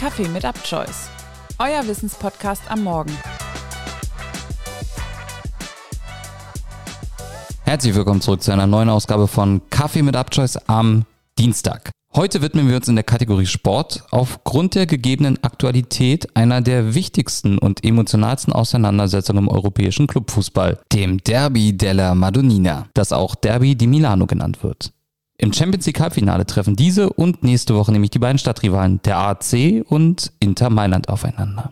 Kaffee mit Upchoice, euer Wissenspodcast am Morgen. Herzlich willkommen zurück zu einer neuen Ausgabe von Kaffee mit Upchoice am Dienstag. Heute widmen wir uns in der Kategorie Sport aufgrund der gegebenen Aktualität einer der wichtigsten und emotionalsten Auseinandersetzungen im europäischen Clubfußball, dem Derby della Madonnina, das auch Derby di Milano genannt wird. Im Champions League Halbfinale treffen diese und nächste Woche nämlich die beiden Stadtrivalen der AC und Inter Mailand aufeinander.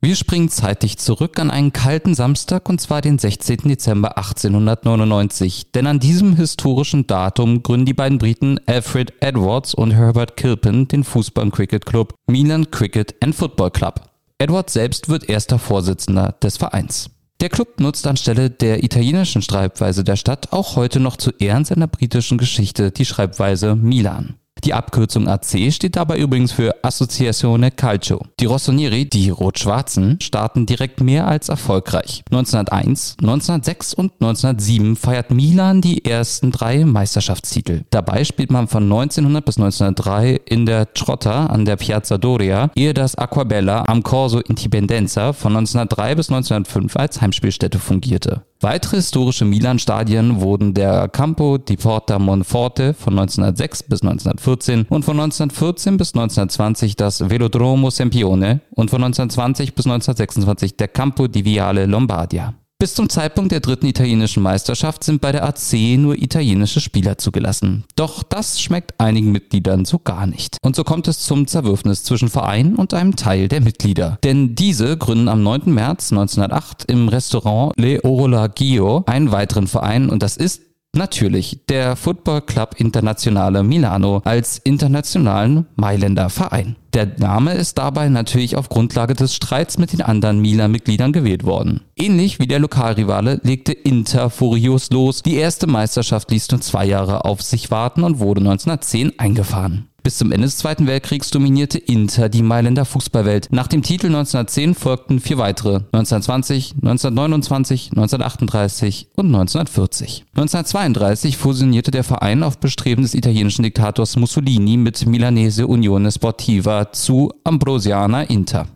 Wir springen zeitlich zurück an einen kalten Samstag und zwar den 16. Dezember 1899, denn an diesem historischen Datum gründen die beiden Briten Alfred Edwards und Herbert Kilpin den Fußball- und Cricket Club Milan Cricket and Football Club. Edwards selbst wird erster Vorsitzender des Vereins. Der Club nutzt anstelle der italienischen Schreibweise der Stadt auch heute noch zu Ehren seiner britischen Geschichte die Schreibweise Milan. Die Abkürzung AC steht dabei übrigens für Associazione Calcio. Die Rossoneri, die Rot-Schwarzen, starten direkt mehr als erfolgreich. 1901, 1906 und 1907 feiert Milan die ersten drei Meisterschaftstitel. Dabei spielt man von 1900 bis 1903 in der Trotta an der Piazza Doria, ehe das Aquabella am Corso Indipendenza von 1903 bis 1905 als Heimspielstätte fungierte. Weitere historische Milan-Stadien wurden der Campo di Porta Monforte von 1906 bis 1914 und von 1914 bis 1920 das Velodromo Sempione und von 1920 bis 1926 der Campo di Viale Lombardia. Bis zum Zeitpunkt der dritten italienischen Meisterschaft sind bei der AC nur italienische Spieler zugelassen. Doch das schmeckt einigen Mitgliedern so gar nicht. Und so kommt es zum Zerwürfnis zwischen Verein und einem Teil der Mitglieder. Denn diese gründen am 9. März 1908 im Restaurant Le Orologio einen weiteren Verein und das ist Natürlich der Football Club Internationale Milano als internationalen Mailänder Verein. Der Name ist dabei natürlich auf Grundlage des Streits mit den anderen Milan-Mitgliedern gewählt worden. Ähnlich wie der Lokalrivale legte Inter furios los. Die erste Meisterschaft ließ nur zwei Jahre auf sich warten und wurde 1910 eingefahren. Bis zum Ende des Zweiten Weltkriegs dominierte Inter die Mailänder Fußballwelt. Nach dem Titel 1910 folgten vier weitere, 1920, 1929, 1938 und 1940. 1932 fusionierte der Verein auf Bestreben des italienischen Diktators Mussolini mit Milanese Unione Sportiva zu Ambrosiana Inter.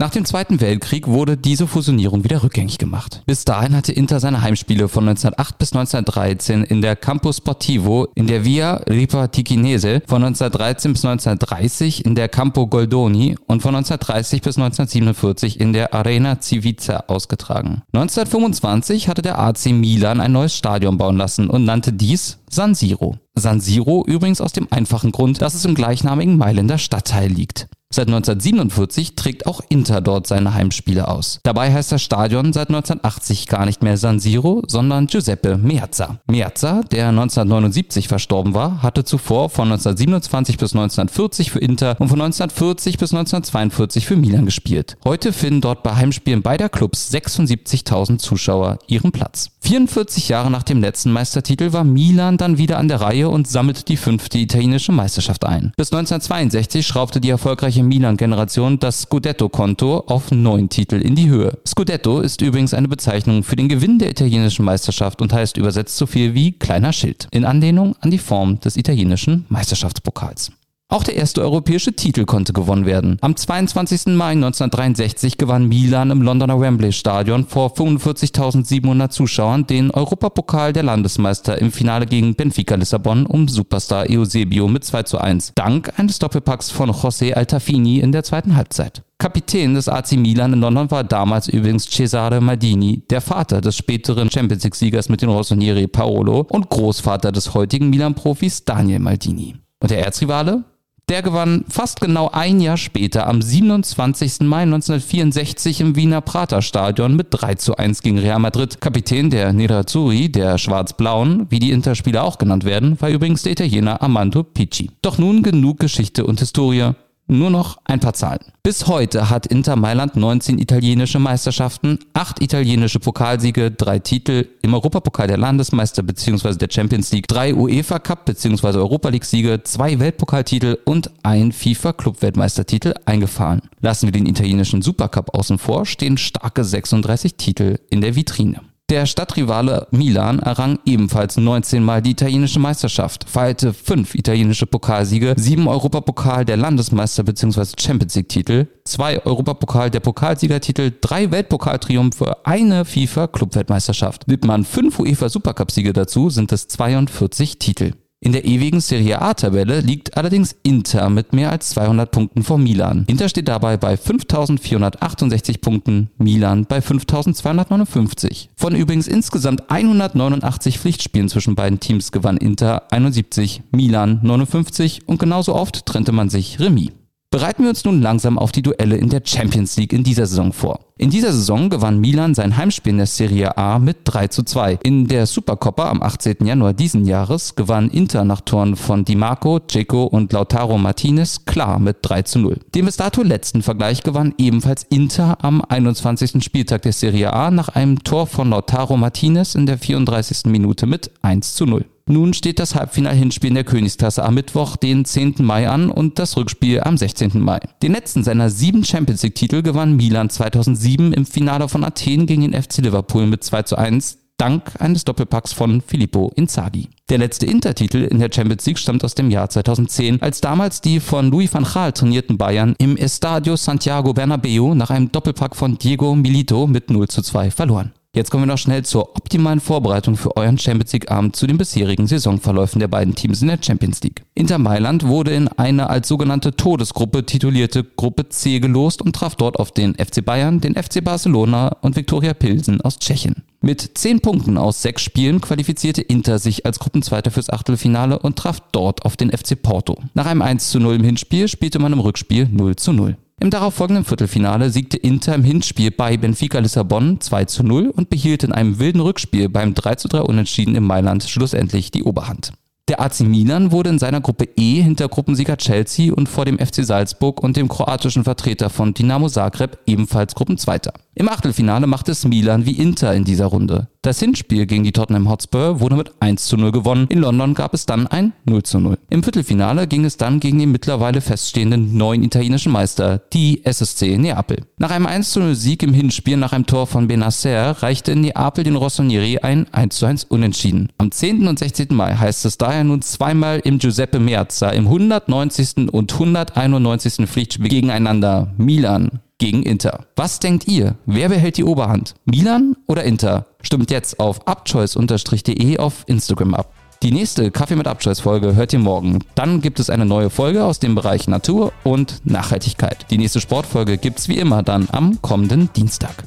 Nach dem Zweiten Weltkrieg wurde diese Fusionierung wieder rückgängig gemacht. Bis dahin hatte Inter seine Heimspiele von 1908 bis 1913 in der Campo Sportivo in der Via Ripa Tichinese, von 1913 bis 1930 in der Campo Goldoni und von 1930 bis 1947 in der Arena Civica ausgetragen. 1925 hatte der AC Milan ein neues Stadion bauen lassen und nannte dies San Siro. San Siro übrigens aus dem einfachen Grund, dass es im gleichnamigen Mailänder Stadtteil liegt. Seit 1947 trägt auch Inter dort seine Heimspiele aus. Dabei heißt das Stadion seit 1980 gar nicht mehr San Siro, sondern Giuseppe Meazza. Meazza, der 1979 verstorben war, hatte zuvor von 1927 bis 1940 für Inter und von 1940 bis 1942 für Milan gespielt. Heute finden dort bei Heimspielen beider Clubs 76.000 Zuschauer ihren Platz. 44 Jahre nach dem letzten Meistertitel war Milan dann wieder an der Reihe und sammelte die fünfte italienische Meisterschaft ein. Bis 1962 schraubte die erfolgreiche erfolgreiche Milan-Generation das Scudetto-Konto auf neun Titel in die Höhe. Scudetto ist übrigens eine Bezeichnung für den Gewinn der italienischen Meisterschaft und heißt übersetzt so viel wie kleiner Schild, in Anlehnung an die Form des italienischen Meisterschaftspokals. Auch der erste europäische Titel konnte gewonnen werden. Am 22. Mai 1963 gewann Milan im Londoner Wembley Stadion vor 45.700 Zuschauern den Europapokal der Landesmeister im Finale gegen Benfica Lissabon um Superstar Eusebio mit 2 zu 1, dank eines Doppelpacks von José Altafini in der zweiten Halbzeit. Kapitän des AC Milan in London war damals übrigens Cesare Maldini, der Vater des späteren Champions League-Siegers mit den Rossonieri Paolo und Großvater des heutigen Milan-Profis Daniel Maldini. Und der Erzrivale? Der gewann fast genau ein Jahr später am 27. Mai 1964 im Wiener Praterstadion mit 3 zu 1 gegen Real Madrid. Kapitän der Nerazzurri, der Schwarz-Blauen, wie die Interspieler auch genannt werden, war übrigens der Italiener Armando Picci. Doch nun genug Geschichte und Historie. Nur noch ein paar Zahlen. Bis heute hat Inter Mailand 19 italienische Meisterschaften, 8 italienische Pokalsiege, 3 Titel im Europapokal der Landesmeister bzw. der Champions League, 3 UEFA Cup bzw. Europa League Siege, 2 Weltpokaltitel und ein FIFA Club Weltmeistertitel eingefahren. Lassen wir den italienischen Supercup außen vor, stehen starke 36 Titel in der Vitrine. Der Stadtrivale Milan errang ebenfalls 19 Mal die italienische Meisterschaft, feierte fünf italienische Pokalsiege, sieben Europapokal der Landesmeister bzw. Champions League Titel, zwei Europapokal der Pokalsiegertitel, drei Weltpokaltriumphe, eine FIFA Clubweltmeisterschaft. Nimmt man fünf UEFA Supercup Siege dazu, sind es 42 Titel. In der ewigen Serie A-Tabelle liegt allerdings Inter mit mehr als 200 Punkten vor Milan. Inter steht dabei bei 5468 Punkten, Milan bei 5259. Von übrigens insgesamt 189 Pflichtspielen zwischen beiden Teams gewann Inter 71, Milan 59 und genauso oft trennte man sich Remis. Bereiten wir uns nun langsam auf die Duelle in der Champions League in dieser Saison vor. In dieser Saison gewann Milan sein Heimspiel in der Serie A mit 3 zu 2. In der Supercoppa am 18. Januar diesen Jahres gewann Inter nach Toren von Di Marco, Ceco und Lautaro Martinez klar mit 3 zu 0. Den bis dato letzten Vergleich gewann ebenfalls Inter am 21. Spieltag der Serie A nach einem Tor von Lautaro Martinez in der 34. Minute mit 1 zu 0. Nun steht das Halbfinal-Hinspiel in der Königsklasse am Mittwoch, den 10. Mai an und das Rückspiel am 16. Mai. Den letzten seiner sieben Champions League-Titel gewann Milan 2007 im Finale von Athen gegen den FC Liverpool mit 2 zu 1 dank eines Doppelpacks von Filippo Inzaghi. Der letzte Intertitel in der Champions League stammt aus dem Jahr 2010, als damals die von Louis van Gaal trainierten Bayern im Estadio Santiago Bernabeu nach einem Doppelpack von Diego Milito mit 0 zu 2 verloren. Jetzt kommen wir noch schnell zur optimalen Vorbereitung für euren Champions League Abend zu den bisherigen Saisonverläufen der beiden Teams in der Champions League. Inter Mailand wurde in eine als sogenannte Todesgruppe titulierte Gruppe C gelost und traf dort auf den FC Bayern, den FC Barcelona und Viktoria Pilsen aus Tschechien. Mit 10 Punkten aus 6 Spielen qualifizierte Inter sich als Gruppenzweiter fürs Achtelfinale und traf dort auf den FC Porto. Nach einem 1 zu 0 im Hinspiel spielte man im Rückspiel 0 zu 0. Im darauffolgenden Viertelfinale siegte Inter im Hinspiel bei Benfica Lissabon 2 zu 0 und behielt in einem wilden Rückspiel beim 3 zu 3 Unentschieden im Mailand schlussendlich die Oberhand. Der AC Milan wurde in seiner Gruppe E hinter Gruppensieger Chelsea und vor dem FC Salzburg und dem kroatischen Vertreter von Dinamo Zagreb ebenfalls Gruppenzweiter. Im Achtelfinale machte es Milan wie Inter in dieser Runde. Das Hinspiel gegen die Tottenham Hotspur wurde mit 1 zu 0 gewonnen. In London gab es dann ein 0 zu 0. Im Viertelfinale ging es dann gegen den mittlerweile feststehenden neuen italienischen Meister, die SSC Neapel. Nach einem 1 zu 0 Sieg im Hinspiel nach einem Tor von Benacer reichte Neapel den Rossonieri ein 1 zu 1 Unentschieden. Am 10. und 16. Mai heißt es daher nun zweimal im Giuseppe Meazza im 190. und 191. Pflichtspiel gegeneinander Milan gegen Inter. Was denkt ihr? Wer behält die Oberhand? Milan oder Inter? Stimmt jetzt auf upchoice-de auf Instagram ab. Die nächste Kaffee mit Abchoice Folge hört ihr morgen. Dann gibt es eine neue Folge aus dem Bereich Natur und Nachhaltigkeit. Die nächste Sportfolge gibt's wie immer dann am kommenden Dienstag.